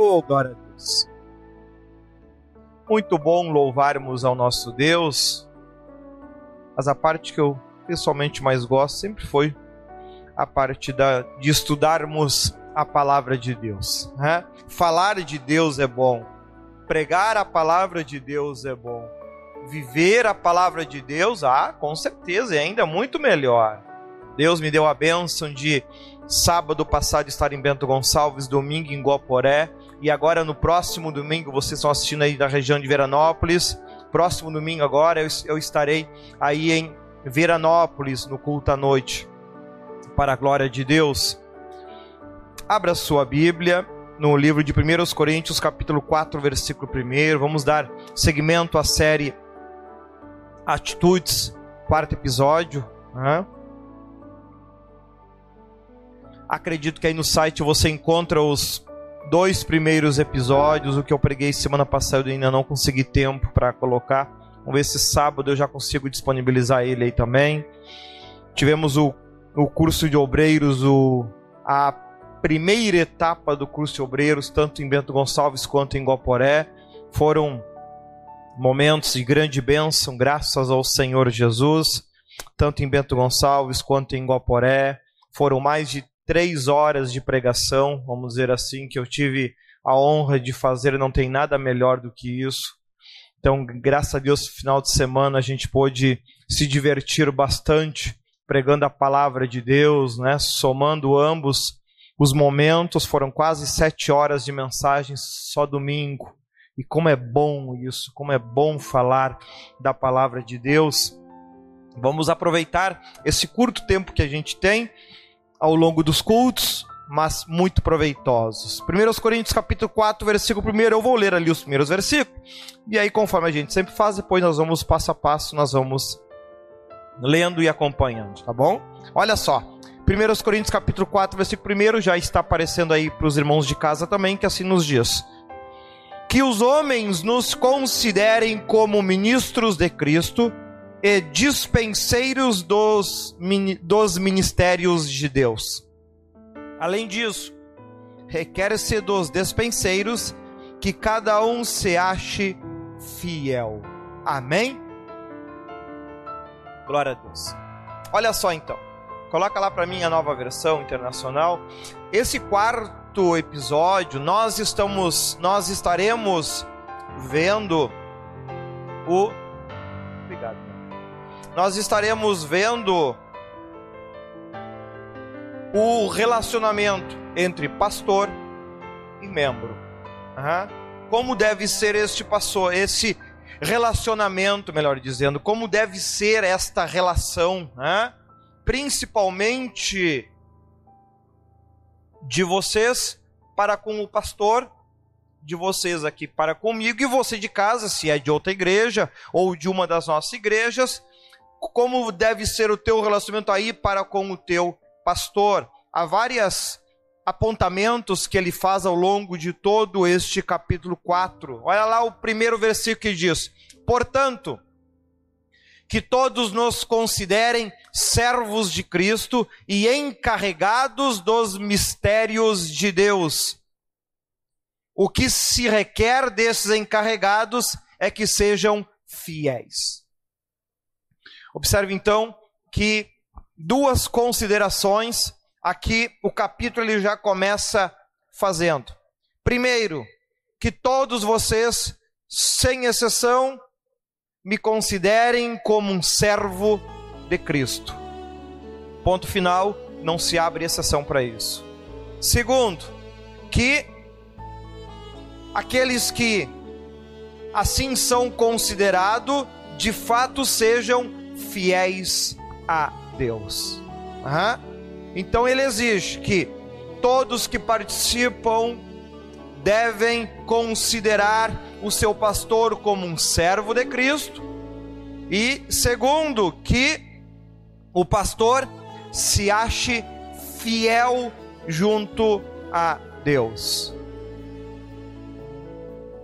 Oh, glória a Deus. Muito bom louvarmos ao nosso Deus, mas a parte que eu pessoalmente mais gosto sempre foi a parte da, de estudarmos a palavra de Deus. Né? Falar de Deus é bom, pregar a palavra de Deus é bom, viver a palavra de Deus, ah, com certeza, é ainda muito melhor. Deus me deu a bênção de sábado passado estar em Bento Gonçalves, domingo em Guaporé, e agora no próximo domingo, vocês estão assistindo aí da região de Veranópolis. Próximo domingo agora eu, eu estarei aí em Veranópolis no culto à noite. Para a glória de Deus. Abra sua Bíblia no livro de 1 Coríntios, capítulo 4, versículo 1. Vamos dar seguimento à série Atitudes, quarto episódio. Né? Acredito que aí no site você encontra os dois primeiros episódios, o que eu preguei semana passada eu ainda não consegui tempo para colocar. Vamos ver se sábado eu já consigo disponibilizar ele aí também. Tivemos o, o curso de obreiros, o, a primeira etapa do curso de obreiros, tanto em Bento Gonçalves quanto em Guaporé. Foram momentos de grande bênção, graças ao Senhor Jesus, tanto em Bento Gonçalves quanto em Guaporé. Foram mais de três horas de pregação, vamos dizer assim, que eu tive a honra de fazer, não tem nada melhor do que isso. Então, graças a Deus, final de semana a gente pôde se divertir bastante pregando a palavra de Deus, né? somando ambos os momentos. Foram quase sete horas de mensagens só domingo. E como é bom isso, como é bom falar da palavra de Deus. Vamos aproveitar esse curto tempo que a gente tem ao longo dos cultos, mas muito proveitosos. 1 Coríntios capítulo 4, versículo 1, eu vou ler ali os primeiros versículos, e aí conforme a gente sempre faz, depois nós vamos passo a passo, nós vamos lendo e acompanhando, tá bom? Olha só, 1 Coríntios capítulo 4, versículo 1, já está aparecendo aí para os irmãos de casa também, que assim nos diz. Que os homens nos considerem como ministros de Cristo, e dispenseiros dos, dos ministérios de Deus. Além disso, requer-se dos dispenseiros que cada um se ache fiel. Amém? Glória a Deus. Olha só então. Coloca lá para mim a nova versão internacional. Esse quarto episódio, nós estamos nós estaremos vendo o Obrigado nós estaremos vendo o relacionamento entre pastor e membro. Uhum. Como deve ser este pastor, esse relacionamento, melhor dizendo, como deve ser esta relação, né? principalmente de vocês para com o pastor, de vocês aqui para comigo e você de casa, se é de outra igreja ou de uma das nossas igrejas, como deve ser o teu relacionamento aí para com o teu pastor. Há vários apontamentos que ele faz ao longo de todo este capítulo 4. Olha lá o primeiro versículo que diz: Portanto, que todos nos considerem servos de Cristo e encarregados dos mistérios de Deus. O que se requer desses encarregados é que sejam fiéis. Observe então que duas considerações aqui o capítulo ele já começa fazendo. Primeiro, que todos vocês, sem exceção, me considerem como um servo de Cristo. Ponto final, não se abre exceção para isso. Segundo, que aqueles que assim são considerados, de fato sejam fiéis a Deus. Uhum. Então ele exige que todos que participam devem considerar o seu pastor como um servo de Cristo. E segundo, que o pastor se ache fiel junto a Deus.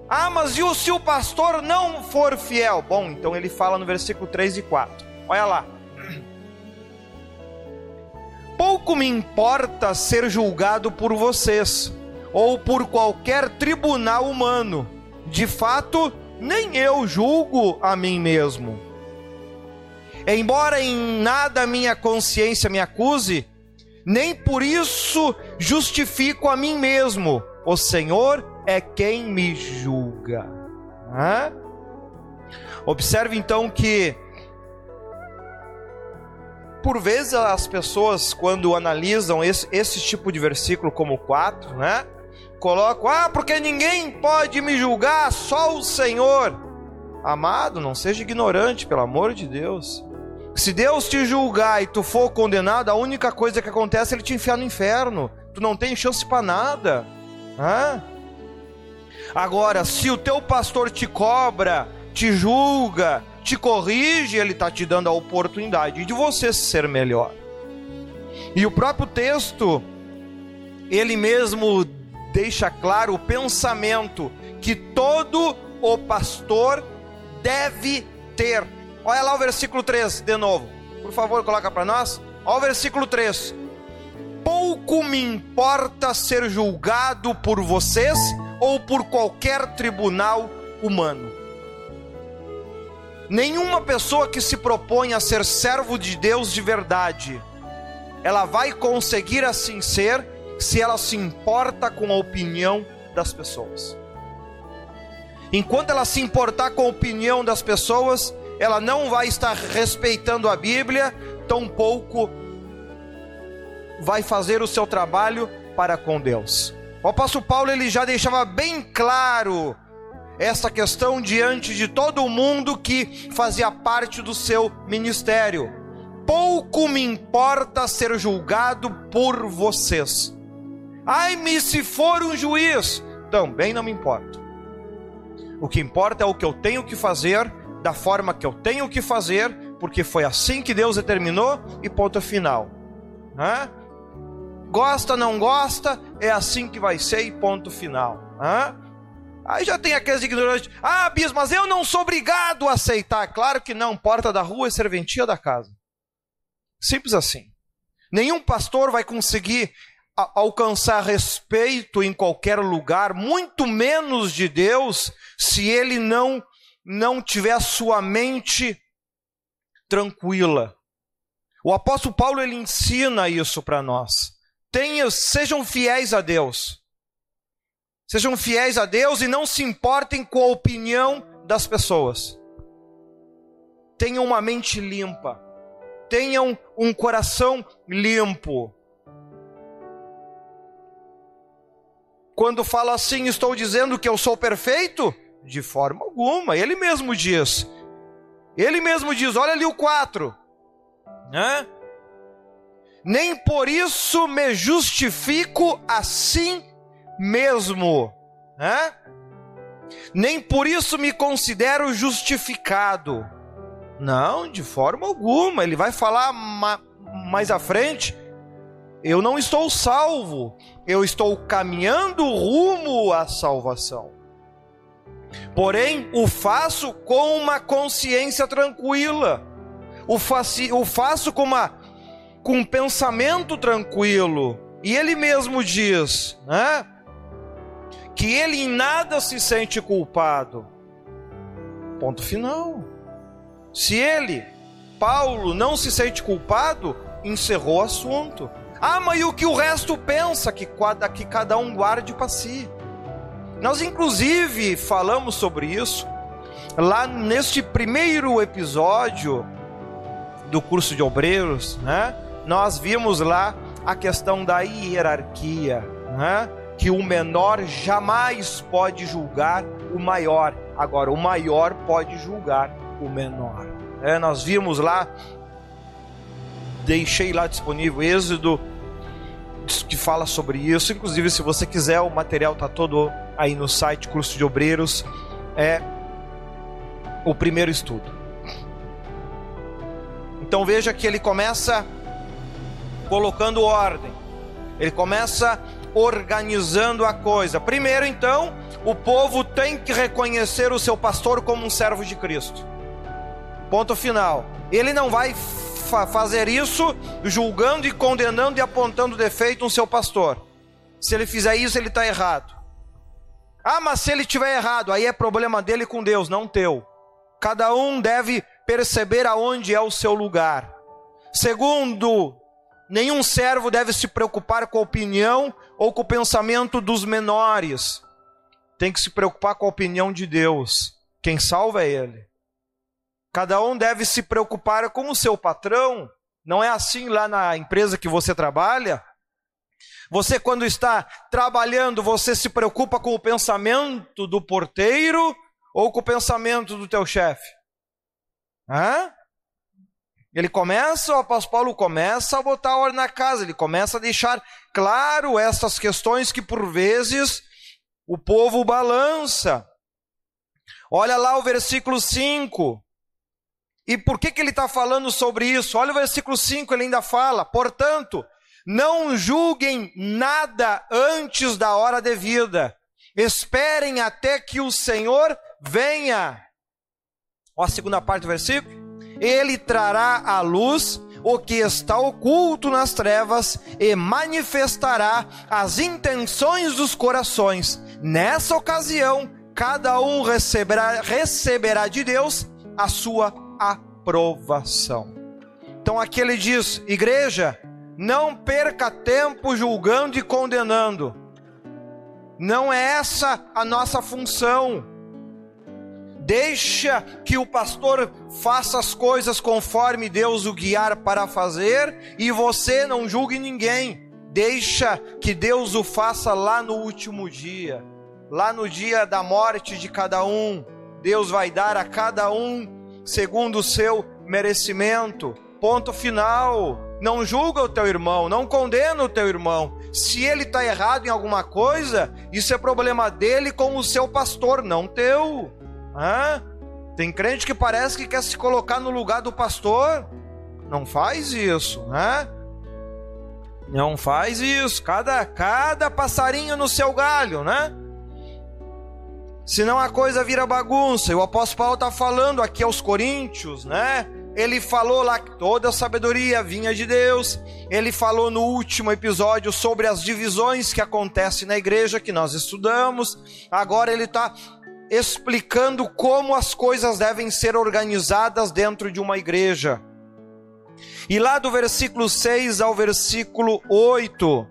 Ah, mas e se o pastor não for fiel? Bom, então ele fala no versículo 3 e 4. Olha lá. Pouco me importa ser julgado por vocês, ou por qualquer tribunal humano. De fato, nem eu julgo a mim mesmo. Embora em nada minha consciência me acuse, nem por isso justifico a mim mesmo. O Senhor é quem me julga. Hã? Observe então que, por vezes, as pessoas, quando analisam esse, esse tipo de versículo como 4, né? Colocam, ah, porque ninguém pode me julgar, só o Senhor. Amado, não seja ignorante, pelo amor de Deus. Se Deus te julgar e tu for condenado, a única coisa que acontece é ele te enfiar no inferno. Tu não tem chance para nada. Hã? Agora, se o teu pastor te cobra, te julga, te corrige, ele está te dando a oportunidade de você ser melhor. E o próprio texto, ele mesmo deixa claro o pensamento que todo o pastor deve ter Olha lá o versículo 3 de novo. Por favor, coloca para nós. Olha o versículo 3. Pouco me importa ser julgado por vocês ou por qualquer tribunal humano. Nenhuma pessoa que se propõe a ser servo de Deus de verdade, ela vai conseguir assim ser se ela se importa com a opinião das pessoas. Enquanto ela se importar com a opinião das pessoas, ela não vai estar respeitando a Bíblia, tampouco vai fazer o seu trabalho para com Deus. O apóstolo Paulo ele já deixava bem claro essa questão diante de todo mundo que fazia parte do seu ministério. Pouco me importa ser julgado por vocês. Ai-me se for um juiz, também não me importa. O que importa é o que eu tenho que fazer da forma que eu tenho que fazer, porque foi assim que Deus determinou e ponto final. Hã? Gosta, não gosta, é assim que vai ser e ponto final. Hã? Aí já tem aqueles ignorantes. Ah, bispo, mas eu não sou obrigado a aceitar. Claro que não. Porta da rua é serventia da casa. Simples assim. Nenhum pastor vai conseguir alcançar respeito em qualquer lugar, muito menos de Deus, se ele não não tiver a sua mente tranquila. O apóstolo Paulo ele ensina isso para nós. Tenham, sejam fiéis a Deus. Sejam fiéis a Deus e não se importem com a opinião das pessoas. Tenham uma mente limpa. Tenham um coração limpo. Quando fala assim, estou dizendo que eu sou perfeito? De forma alguma. Ele mesmo diz. Ele mesmo diz, olha ali o 4. Né? Nem por isso me justifico assim mesmo. Né? Nem por isso me considero justificado. Não, de forma alguma. Ele vai falar ma mais à frente. Eu não estou salvo, eu estou caminhando rumo à salvação. Porém, o faço com uma consciência tranquila. O, o faço com, uma, com um pensamento tranquilo. E ele mesmo diz, né? Que ele em nada se sente culpado. Ponto final. Se ele, Paulo, não se sente culpado, encerrou o assunto. Ah, mas e o que o resto pensa? Que, que cada um guarde para si. Nós, inclusive, falamos sobre isso lá neste primeiro episódio do curso de obreiros, né? Nós vimos lá a questão da hierarquia, né? Que o menor jamais pode julgar o maior. Agora, o maior pode julgar o menor. É, nós vimos lá, deixei lá disponível Êxodo que fala sobre isso. Inclusive, se você quiser, o material está todo aí no site Curso de Obreiros. É o primeiro estudo. Então veja que ele começa colocando ordem. Ele começa organizando a coisa. Primeiro, então, o povo tem que reconhecer o seu pastor como um servo de Cristo. Ponto final. Ele não vai fa fazer isso julgando e condenando e apontando defeito no seu pastor. Se ele fizer isso, ele está errado. Ah, mas se ele estiver errado, aí é problema dele com Deus, não teu. Cada um deve perceber aonde é o seu lugar. Segundo, nenhum servo deve se preocupar com a opinião ou com o pensamento dos menores. Tem que se preocupar com a opinião de Deus. Quem salva é Ele. Cada um deve se preocupar com o seu patrão. Não é assim lá na empresa que você trabalha? Você, quando está trabalhando, você se preocupa com o pensamento do porteiro ou com o pensamento do teu chefe? Hã? Ele começa, o apóstolo Paulo começa a botar ordem na casa, ele começa a deixar claro essas questões que por vezes o povo balança. Olha lá o versículo 5. E por que, que ele está falando sobre isso? Olha o versículo 5, ele ainda fala: portanto, não julguem nada antes da hora devida, esperem até que o Senhor venha. Olha a segunda parte do versículo. Ele trará à luz o que está oculto nas trevas e manifestará as intenções dos corações. Nessa ocasião, cada um receberá, receberá de Deus a sua aprovação. Então aqui ele diz: igreja, não perca tempo julgando e condenando. Não é essa a nossa função. Deixa que o pastor faça as coisas conforme Deus o guiar para fazer e você não julgue ninguém. Deixa que Deus o faça lá no último dia, lá no dia da morte de cada um. Deus vai dar a cada um segundo o seu merecimento. Ponto final. Não julga o teu irmão, não condena o teu irmão. Se ele está errado em alguma coisa, isso é problema dele com o seu pastor, não teu. Hã? Tem crente que parece que quer se colocar no lugar do pastor. Não faz isso, né? Não faz isso. Cada, cada passarinho no seu galho, né? Senão a coisa vira bagunça. E o apóstolo Paulo está falando aqui aos Coríntios, né? Ele falou lá que toda a sabedoria vinha de Deus. Ele falou no último episódio sobre as divisões que acontecem na igreja que nós estudamos. Agora ele está explicando como as coisas devem ser organizadas dentro de uma igreja. E lá do versículo 6 ao versículo 8,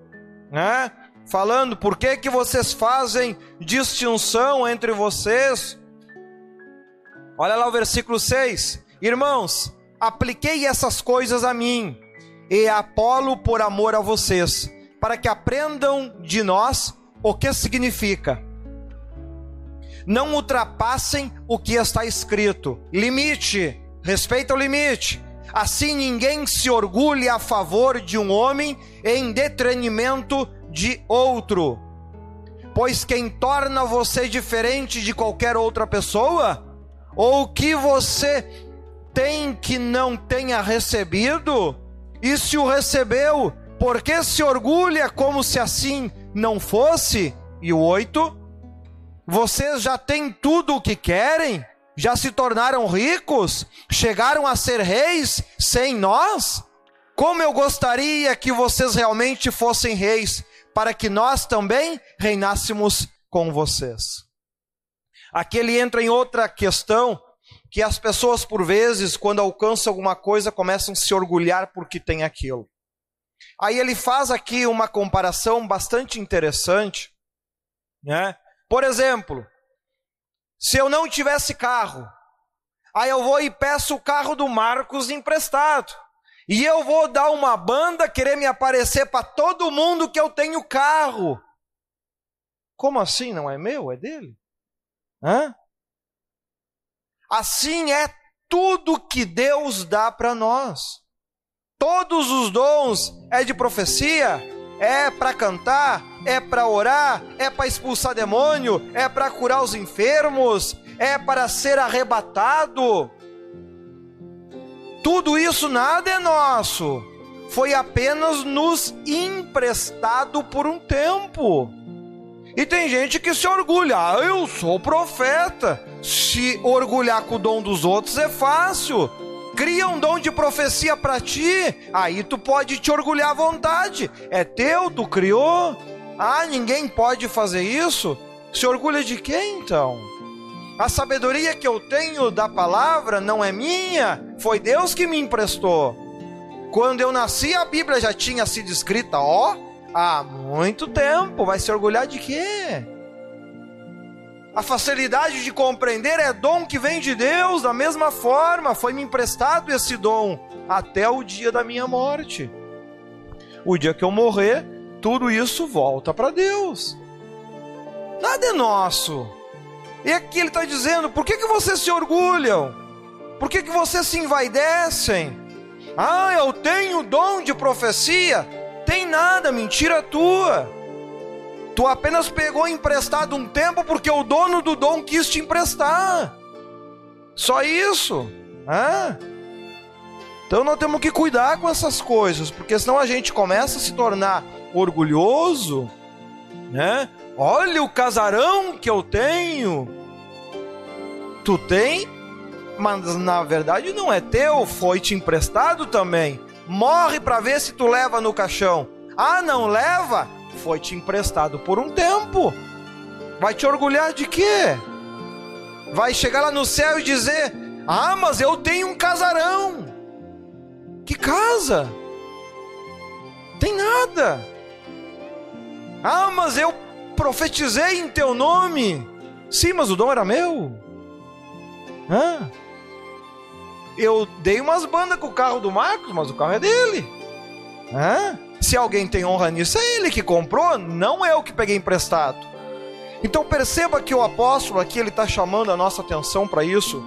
né? Falando por que que vocês fazem distinção entre vocês? Olha lá o versículo 6. Irmãos, apliquei essas coisas a mim e a Apolo por amor a vocês, para que aprendam de nós o que significa não ultrapassem o que está escrito. Limite, respeita o limite. Assim ninguém se orgulhe a favor de um homem em detrimento de outro. Pois quem torna você diferente de qualquer outra pessoa, ou que você tem que não tenha recebido, e se o recebeu, por que se orgulha como se assim não fosse? E o oito, vocês já têm tudo o que querem? Já se tornaram ricos? Chegaram a ser reis sem nós? Como eu gostaria que vocês realmente fossem reis, para que nós também reinássemos com vocês. Aqui ele entra em outra questão, que as pessoas, por vezes, quando alcançam alguma coisa, começam a se orgulhar porque tem aquilo. Aí ele faz aqui uma comparação bastante interessante, né? Por exemplo, se eu não tivesse carro, aí eu vou e peço o carro do Marcos emprestado. E eu vou dar uma banda, querer me aparecer para todo mundo que eu tenho carro. Como assim? Não é meu? É dele? Hã? Assim é tudo que Deus dá para nós. Todos os dons é de profecia, é para cantar, é para orar, é para expulsar demônio, é para curar os enfermos, é para ser arrebatado. Tudo isso nada é nosso, foi apenas nos emprestado por um tempo. E tem gente que se orgulha, ah, eu sou profeta. Se orgulhar com o dom dos outros é fácil cria um dom de profecia para ti, aí tu pode te orgulhar à vontade. É teu, tu criou. Ah, ninguém pode fazer isso? Se orgulha de quem então? A sabedoria que eu tenho da palavra não é minha, foi Deus que me emprestou. Quando eu nasci, a Bíblia já tinha sido escrita, ó, há muito tempo. Vai se orgulhar de quê? A facilidade de compreender é dom que vem de Deus, da mesma forma, foi me emprestado esse dom até o dia da minha morte. O dia que eu morrer, tudo isso volta para Deus. Nada é nosso. E aqui ele está dizendo: por que, que vocês se orgulham? Por que, que vocês se envaidecem? Ah, eu tenho dom de profecia. Tem nada, mentira tua. Tu apenas pegou emprestado um tempo porque o dono do dom quis te emprestar. Só isso. Ah. Então nós temos que cuidar com essas coisas, porque senão a gente começa a se tornar orgulhoso, né? Olha o casarão que eu tenho. Tu tem, mas na verdade não é teu, foi te emprestado também. Morre para ver se tu leva no caixão. Ah, não leva? Foi te emprestado por um tempo. Vai te orgulhar de quê? Vai chegar lá no céu e dizer: Ah, mas eu tenho um casarão. Que casa? Tem nada. Ah, mas eu profetizei em teu nome. Sim, mas o dom era meu. Ah. Eu dei umas bandas com o carro do Marcos, mas o carro é dele. Ah. Se alguém tem honra nisso, é ele que comprou, não eu que peguei emprestado. Então perceba que o apóstolo aqui ele está chamando a nossa atenção para isso.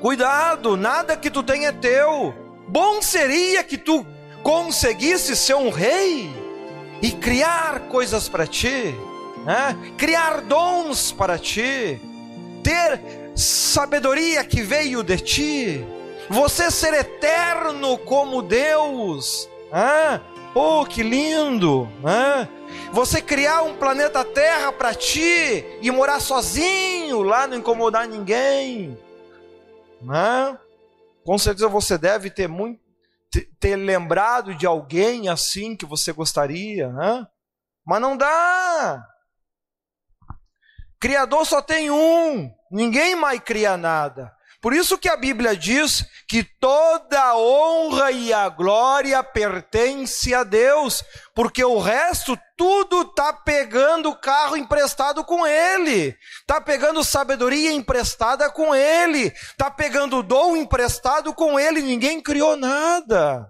Cuidado, nada que tu tem é teu. Bom seria que tu conseguisse ser um rei e criar coisas para ti, né? criar dons para ti, ter sabedoria que veio de ti, você ser eterno como Deus. Ah, Oh, que lindo! Né? Você criar um planeta Terra para ti e morar sozinho lá, não incomodar ninguém. Né? Com certeza você deve ter muito ter lembrado de alguém assim que você gostaria, né? Mas não dá. Criador só tem um, ninguém mais cria nada. Por isso que a Bíblia diz que toda a honra e a glória pertence a Deus, porque o resto tudo tá pegando carro emprestado com ele, tá pegando sabedoria emprestada com ele, tá pegando dom emprestado com ele, ninguém criou nada.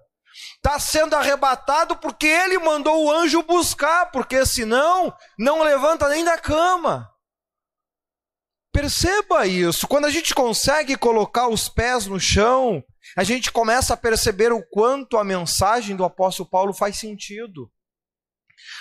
Está sendo arrebatado porque ele mandou o anjo buscar, porque senão não levanta nem da cama. Perceba isso. Quando a gente consegue colocar os pés no chão, a gente começa a perceber o quanto a mensagem do apóstolo Paulo faz sentido.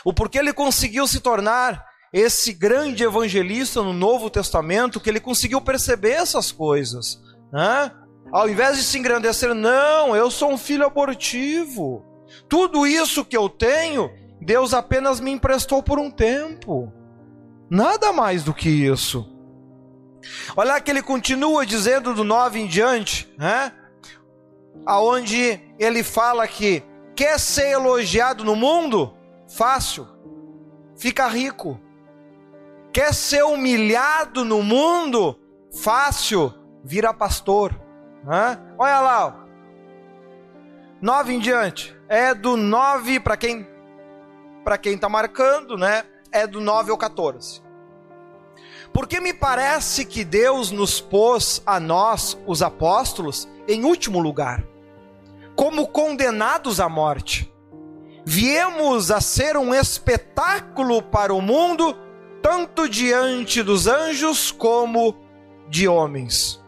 O porquê ele conseguiu se tornar esse grande evangelista no Novo Testamento, que ele conseguiu perceber essas coisas. Né? Ao invés de se engrandecer, não, eu sou um filho abortivo. Tudo isso que eu tenho, Deus apenas me emprestou por um tempo. Nada mais do que isso. Olha que ele continua dizendo do 9 em diante, né? Aonde ele fala que quer ser elogiado no mundo? Fácil. Fica rico. Quer ser humilhado no mundo? Fácil. Vira pastor. Né? Olha lá. Ó. 9 em diante. É do 9 para quem para quem está marcando, né? É do 9 ao 14. Porque me parece que Deus nos pôs a nós, os apóstolos, em último lugar, como condenados à morte. Viemos a ser um espetáculo para o mundo, tanto diante dos anjos como de homens.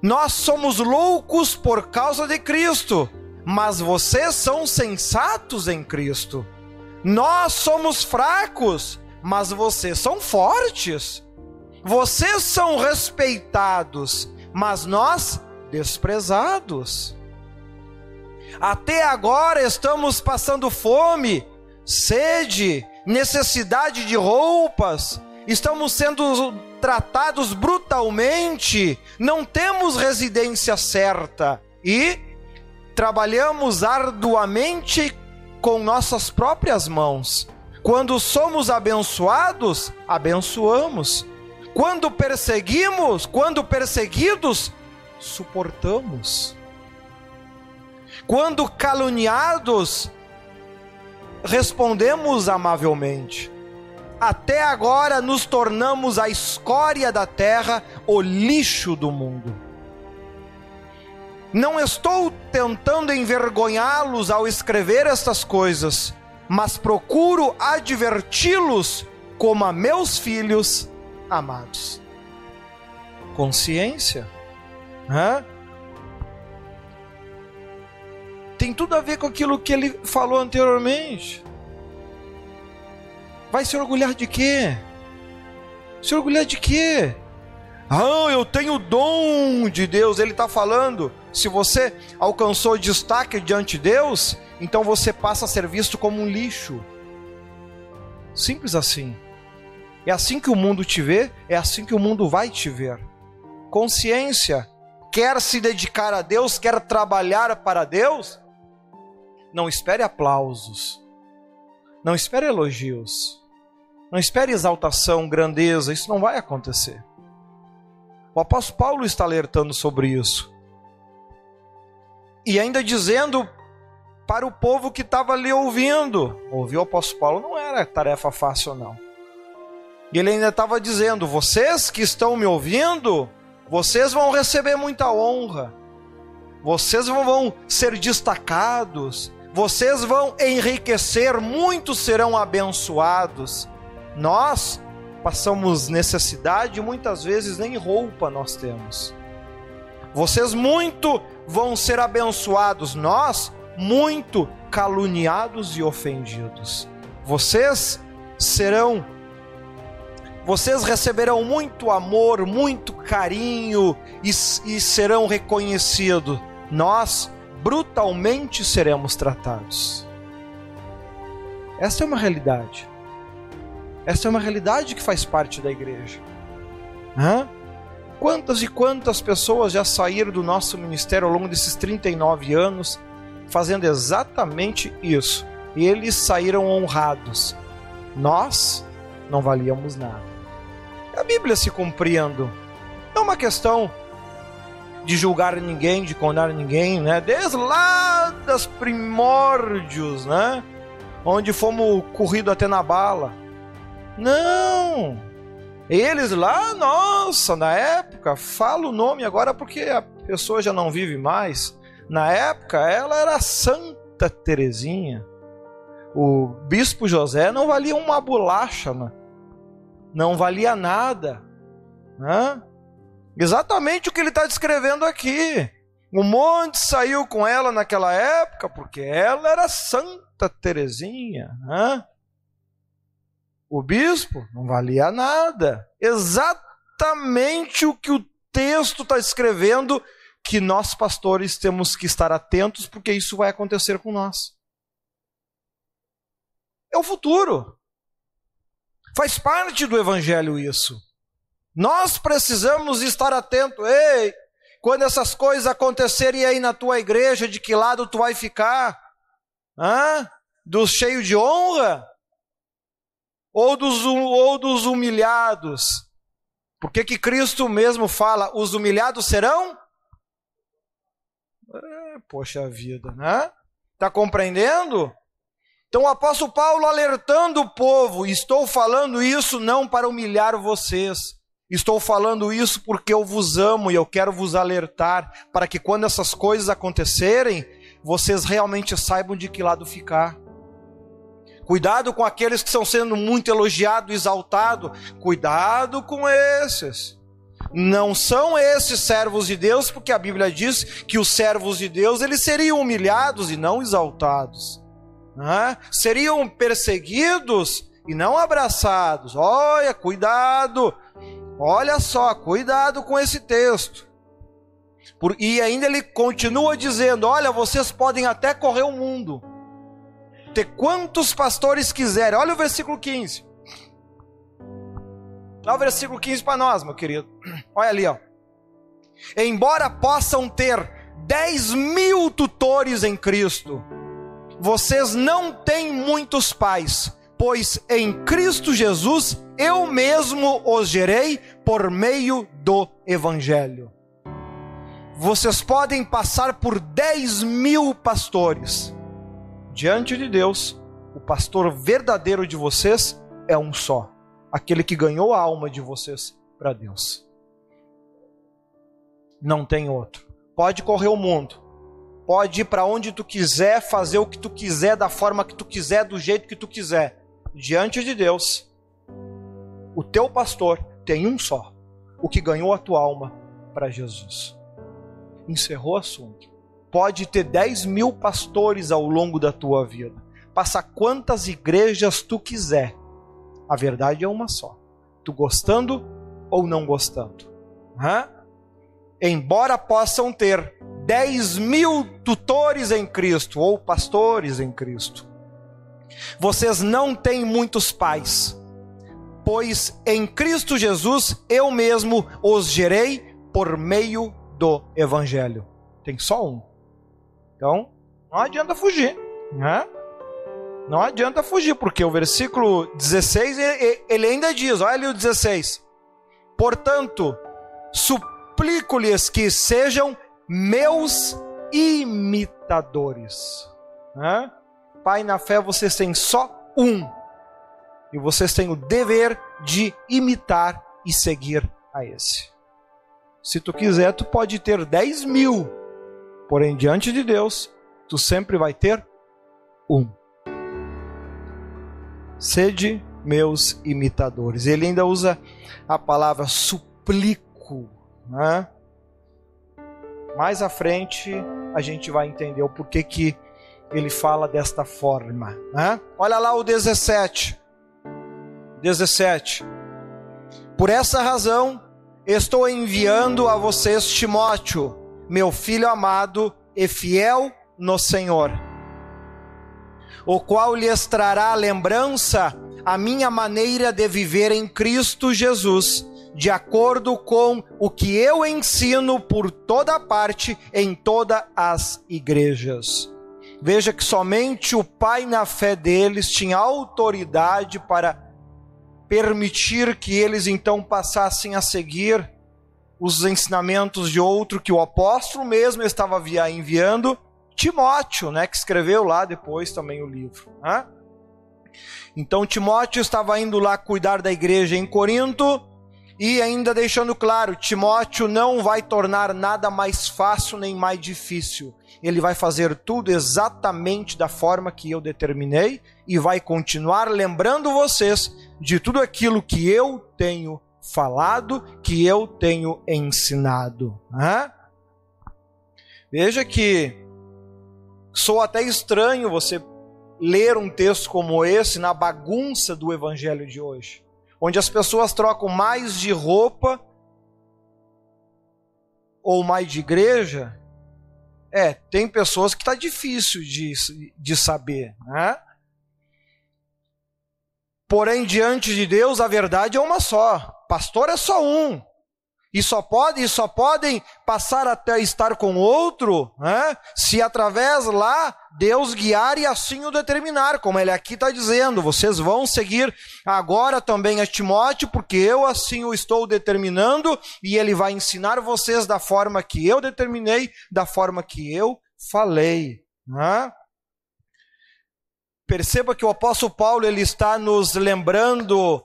Nós somos loucos por causa de Cristo, mas vocês são sensatos em Cristo. Nós somos fracos, mas vocês são fortes. Vocês são respeitados, mas nós desprezados. Até agora estamos passando fome, sede, necessidade de roupas, estamos sendo tratados brutalmente, não temos residência certa e trabalhamos arduamente com nossas próprias mãos. Quando somos abençoados, abençoamos. Quando perseguimos, quando perseguidos, suportamos. Quando caluniados, respondemos amavelmente. Até agora nos tornamos a escória da terra, o lixo do mundo. Não estou tentando envergonhá-los ao escrever estas coisas, mas procuro adverti-los como a meus filhos amados. Consciência. Hã? Tem tudo a ver com aquilo que ele falou anteriormente. Vai se orgulhar de quê? Se orgulhar de quê? Ah, eu tenho o dom de Deus. Ele está falando. Se você alcançou destaque diante de Deus, então você passa a ser visto como um lixo. Simples assim. É assim que o mundo te vê, é assim que o mundo vai te ver. Consciência. Quer se dedicar a Deus, quer trabalhar para Deus? Não espere aplausos. Não espere elogios. Não espere exaltação, grandeza. Isso não vai acontecer. O apóstolo Paulo está alertando sobre isso. E ainda dizendo para o povo que estava ali ouvindo. Ouvir o apóstolo Paulo não era tarefa fácil, não. E ele ainda estava dizendo: vocês que estão me ouvindo, vocês vão receber muita honra, vocês vão ser destacados, vocês vão enriquecer, muitos serão abençoados. Nós passamos necessidade muitas vezes nem roupa nós temos. Vocês muito vão ser abençoados, nós muito caluniados e ofendidos. Vocês serão vocês receberão muito amor, muito carinho e, e serão reconhecidos. Nós brutalmente seremos tratados. Essa é uma realidade. Essa é uma realidade que faz parte da igreja. Hã? Quantas e quantas pessoas já saíram do nosso ministério ao longo desses 39 anos fazendo exatamente isso? Eles saíram honrados. Nós não valíamos nada. A Bíblia se cumprindo. É uma questão de julgar ninguém, de condenar ninguém, né? Desde lá das primórdios, né? Onde fomos corridos até na bala. Não! Eles lá, nossa, na época, falo o nome agora porque a pessoa já não vive mais. Na época, ela era Santa Terezinha. O bispo José não valia uma bolacha, não valia nada. Né? Exatamente o que ele está descrevendo aqui. Um monte saiu com ela naquela época, porque ela era Santa Terezinha. Né? O bispo não valia nada. Exatamente o que o texto está escrevendo, que nós pastores temos que estar atentos, porque isso vai acontecer com nós. É o futuro. Faz parte do evangelho isso. Nós precisamos estar atentos. Ei, quando essas coisas acontecerem aí na tua igreja, de que lado tu vai ficar? Hã? Dos cheios de honra? Ou dos, ou dos humilhados? Porque que Cristo mesmo fala, os humilhados serão? É, poxa vida, né? Está compreendendo? Então o apóstolo Paulo alertando o povo, estou falando isso não para humilhar vocês, Estou falando isso porque eu vos amo e eu quero vos alertar para que quando essas coisas acontecerem, vocês realmente saibam de que lado ficar. Cuidado com aqueles que estão sendo muito elogiados, exaltados. Cuidado com esses. Não são esses servos de Deus, porque a Bíblia diz que os servos de Deus eles seriam humilhados e não exaltados. Né? Seriam perseguidos e não abraçados. Olha, cuidado Olha só, cuidado com esse texto. Por, e ainda ele continua dizendo: Olha, vocês podem até correr o mundo, ter quantos pastores quiserem. Olha o versículo 15. Dá o versículo 15 para nós, meu querido. Olha ali, ó. Embora possam ter 10 mil tutores em Cristo, vocês não têm muitos pais, pois em Cristo Jesus eu mesmo os gerei por meio do Evangelho. Vocês podem passar por 10 mil pastores. Diante de Deus, o pastor verdadeiro de vocês é um só, aquele que ganhou a alma de vocês para Deus. Não tem outro. Pode correr o mundo, pode ir para onde tu quiser, fazer o que tu quiser, da forma que tu quiser, do jeito que tu quiser. Diante de Deus, o teu pastor tem um só, o que ganhou a tua alma para Jesus. Encerrou o assunto. Pode ter 10 mil pastores ao longo da tua vida. Passa quantas igrejas tu quiser. A verdade é uma só. Tu gostando ou não gostando. Hã? Embora possam ter 10 mil tutores em Cristo ou pastores em Cristo, vocês não têm muitos pais, pois em Cristo Jesus eu mesmo os gerei por meio do Evangelho. Tem só um. Então, não adianta fugir. Né? Não adianta fugir, porque o versículo 16 ele ainda diz: olha o 16. Portanto, suplico-lhes que sejam meus imitadores. Pai, na fé vocês têm só um. E vocês têm o dever de imitar e seguir a esse. Se tu quiser, tu pode ter 10 mil. Porém, diante de Deus, tu sempre vai ter um. Sede meus imitadores. Ele ainda usa a palavra suplico. Né? Mais à frente a gente vai entender o porquê que ele fala desta forma. Né? Olha lá o 17. 17. Por essa razão, estou enviando a vocês Timóteo, meu filho amado e fiel no Senhor, o qual lhes trará lembrança a minha maneira de viver em Cristo Jesus, de acordo com o que eu ensino por toda parte em todas as igrejas. Veja que somente o pai, na fé deles, tinha autoridade para permitir que eles então passassem a seguir os ensinamentos de outro que o apóstolo mesmo estava enviando, Timóteo, né, que escreveu lá depois também o livro. Né? Então Timóteo estava indo lá cuidar da igreja em Corinto e ainda deixando claro, Timóteo não vai tornar nada mais fácil nem mais difícil ele vai fazer tudo exatamente da forma que eu determinei e vai continuar lembrando vocês de tudo aquilo que eu tenho falado, que eu tenho ensinado. Né? Veja que sou até estranho você ler um texto como esse na bagunça do evangelho de hoje, onde as pessoas trocam mais de roupa ou mais de igreja é, tem pessoas que está difícil de, de saber, né? Porém, diante de Deus, a verdade é uma só. Pastor é só um e só podem, só podem passar até estar com outro, né? se através lá Deus guiar e assim o determinar, como ele aqui está dizendo, vocês vão seguir agora também a Timóteo, porque eu assim o estou determinando, e ele vai ensinar vocês da forma que eu determinei, da forma que eu falei. Né? Perceba que o apóstolo Paulo ele está nos lembrando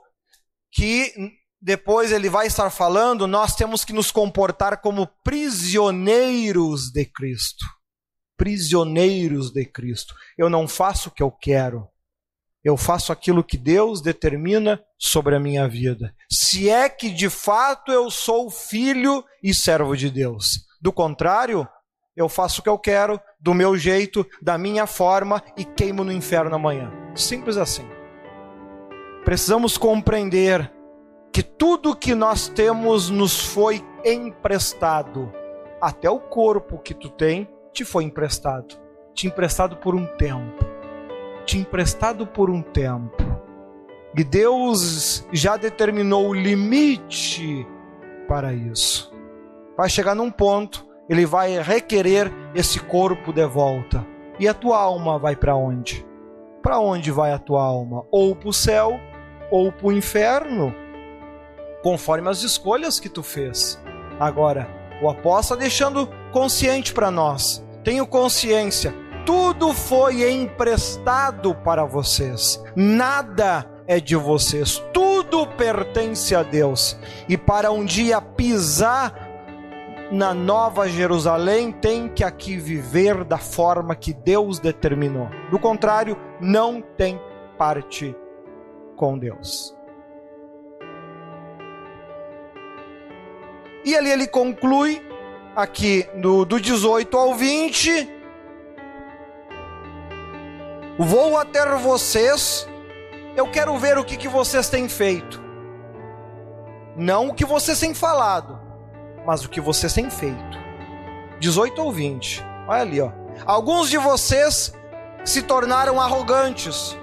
que depois ele vai estar falando, nós temos que nos comportar como prisioneiros de Cristo. Prisioneiros de Cristo. Eu não faço o que eu quero. Eu faço aquilo que Deus determina sobre a minha vida. Se é que de fato eu sou filho e servo de Deus. Do contrário, eu faço o que eu quero, do meu jeito, da minha forma e queimo no inferno amanhã. Simples assim. Precisamos compreender que tudo que nós temos nos foi emprestado. Até o corpo que tu tem te foi emprestado. Te emprestado por um tempo. Te emprestado por um tempo. E Deus já determinou o limite para isso. Vai chegar num ponto, ele vai requerer esse corpo de volta. E a tua alma vai para onde? Para onde vai a tua alma? Ou para o céu, ou para o inferno, conforme as escolhas que tu fez. Agora, o apóstolo está deixando consciente para nós. Tenho consciência, tudo foi emprestado para vocês. Nada é de vocês. Tudo pertence a Deus. E para um dia pisar na Nova Jerusalém, tem que aqui viver da forma que Deus determinou. Do contrário, não tem parte com Deus. E ali ele conclui, aqui do, do 18 ao 20. Vou até vocês, eu quero ver o que, que vocês têm feito. Não o que vocês têm falado, mas o que vocês têm feito. 18 ou 20. Olha ali, ó. Alguns de vocês se tornaram arrogantes,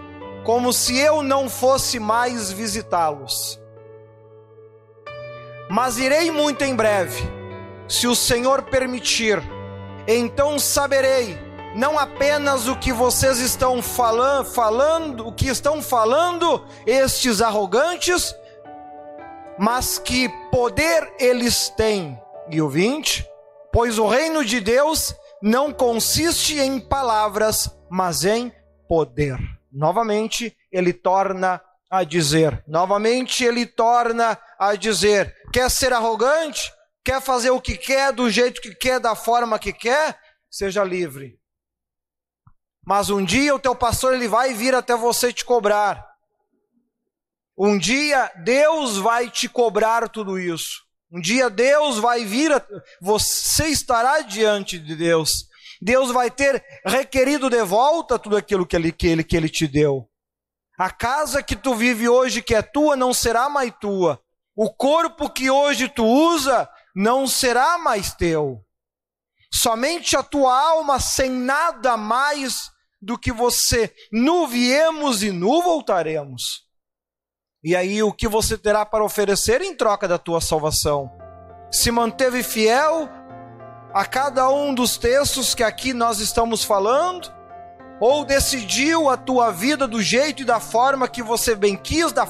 como se eu não fosse mais visitá-los. Mas irei muito em breve, se o Senhor permitir. Então saberei não apenas o que vocês estão falando, falando, o que estão falando estes arrogantes, mas que poder eles têm. E o 20, pois o reino de Deus não consiste em palavras, mas em poder. Novamente, ele torna a dizer, novamente ele torna a dizer: quer ser arrogante? Quer fazer o que quer, do jeito que quer, da forma que quer? Seja livre. Mas um dia o teu pastor ele vai vir até você te cobrar. Um dia Deus vai te cobrar tudo isso. Um dia Deus vai vir, você estará diante de Deus. Deus vai ter requerido de volta tudo aquilo que ele, que ele, que ele te deu. A casa que tu vive hoje, que é tua, não será mais tua. O corpo que hoje tu usa, não será mais teu. Somente a tua alma, sem nada mais do que você. Nu viemos e nu voltaremos. E aí, o que você terá para oferecer em troca da tua salvação? Se manteve fiel a cada um dos textos que aqui nós estamos falando? Ou decidiu a tua vida do jeito e da forma que você bem quis, da,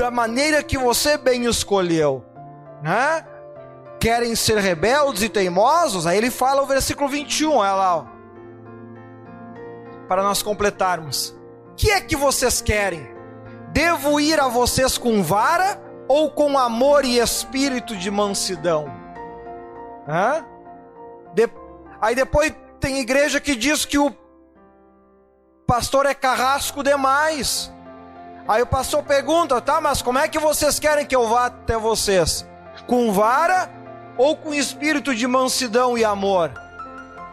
da maneira que você bem escolheu? Né? Querem ser rebeldes e teimosos? Aí ele fala o versículo 21, olha lá. Ó. Para nós completarmos. O que é que vocês querem? Devo ir a vocês com vara ou com amor e espírito de mansidão? Hã? De... Aí depois tem igreja que diz que o pastor é carrasco demais. Aí o pastor pergunta, tá, mas como é que vocês querem que eu vá até vocês? Com vara ou com espírito de mansidão e amor?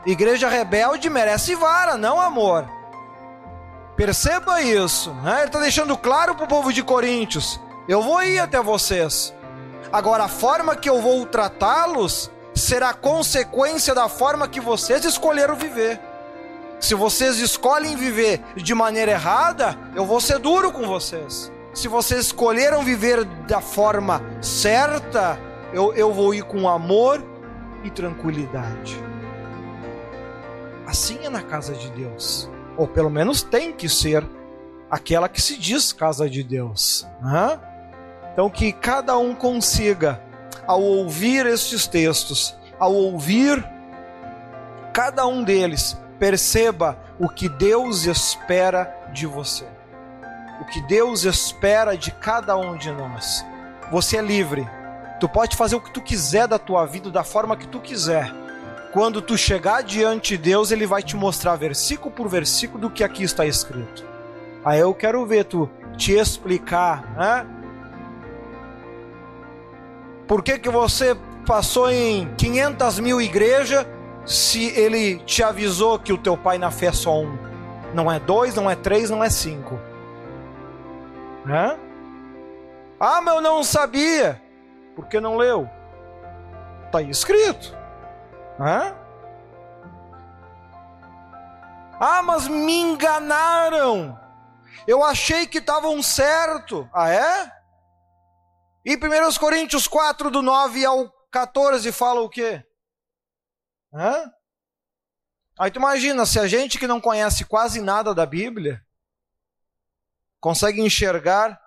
Igreja rebelde merece vara, não amor. Perceba isso. Né? Ele está deixando claro para o povo de Coríntios: eu vou ir até vocês. Agora, a forma que eu vou tratá-los será consequência da forma que vocês escolheram viver. Se vocês escolhem viver de maneira errada, eu vou ser duro com vocês. Se vocês escolheram viver da forma certa, eu, eu vou ir com amor e tranquilidade. Assim é na casa de Deus ou pelo menos tem que ser aquela que se diz casa de Deus. Né? Então, que cada um consiga, ao ouvir estes textos, ao ouvir cada um deles, perceba o que Deus espera de você, o que Deus espera de cada um de nós. Você é livre, tu pode fazer o que tu quiser da tua vida, da forma que tu quiser quando tu chegar diante de Deus, ele vai te mostrar versículo por versículo do que aqui está escrito. Aí eu quero ver tu te explicar, né? Por que, que você passou em 500 mil igrejas se ele te avisou que o teu pai na fé é só um? Não é dois, não é três, não é cinco. Né? Ah, mas eu não sabia. Por que não leu? Está escrito. Hã? Ah, mas me enganaram. Eu achei que estavam certo. Ah, é? E 1 Coríntios 4, do 9 ao 14, fala o quê? Hã? Aí tu imagina, se a gente que não conhece quase nada da Bíblia consegue enxergar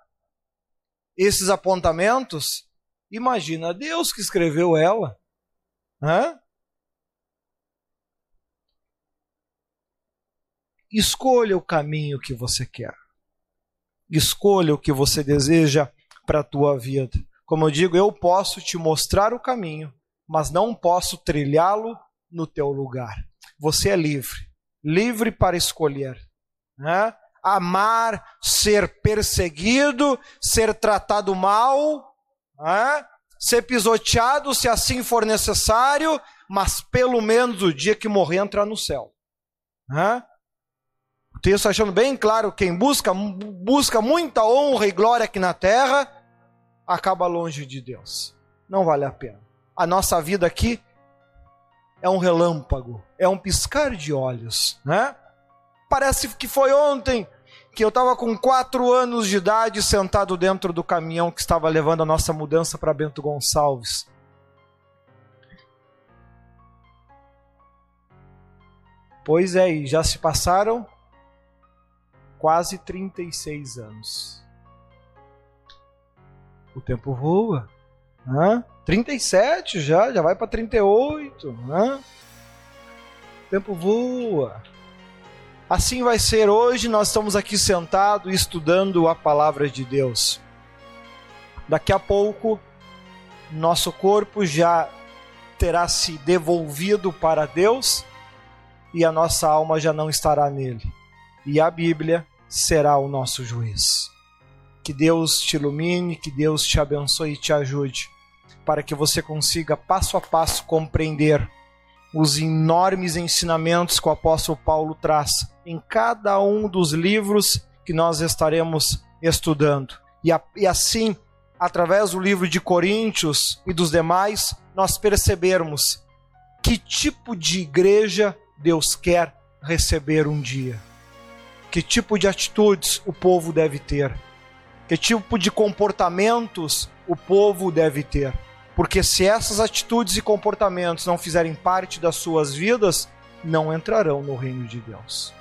esses apontamentos, imagina Deus que escreveu ela. Hã? Escolha o caminho que você quer. Escolha o que você deseja para a tua vida. Como eu digo, eu posso te mostrar o caminho, mas não posso trilhá-lo no teu lugar. Você é livre, livre para escolher. Né? Amar, ser perseguido, ser tratado mal, né? ser pisoteado se assim for necessário, mas pelo menos o dia que morrer entrar no céu. Né? O texto tá achando bem claro: quem busca, busca muita honra e glória aqui na terra, acaba longe de Deus. Não vale a pena. A nossa vida aqui é um relâmpago, é um piscar de olhos, né? Parece que foi ontem que eu estava com quatro anos de idade sentado dentro do caminhão que estava levando a nossa mudança para Bento Gonçalves. Pois é, e já se passaram quase 36 anos. O tempo voa. Hã? 37 já, já vai para 38. Hã? O tempo voa. Assim vai ser hoje, nós estamos aqui sentados estudando a palavra de Deus. Daqui a pouco, nosso corpo já terá se devolvido para Deus e a nossa alma já não estará nele. E a Bíblia será o nosso juiz. Que Deus te ilumine, que Deus te abençoe e te ajude, para que você consiga passo a passo compreender os enormes ensinamentos que o apóstolo Paulo traz em cada um dos livros que nós estaremos estudando. E, a, e assim, através do livro de Coríntios e dos demais, nós percebermos que tipo de igreja Deus quer receber um dia. Que tipo de atitudes o povo deve ter? Que tipo de comportamentos o povo deve ter? Porque se essas atitudes e comportamentos não fizerem parte das suas vidas, não entrarão no reino de Deus.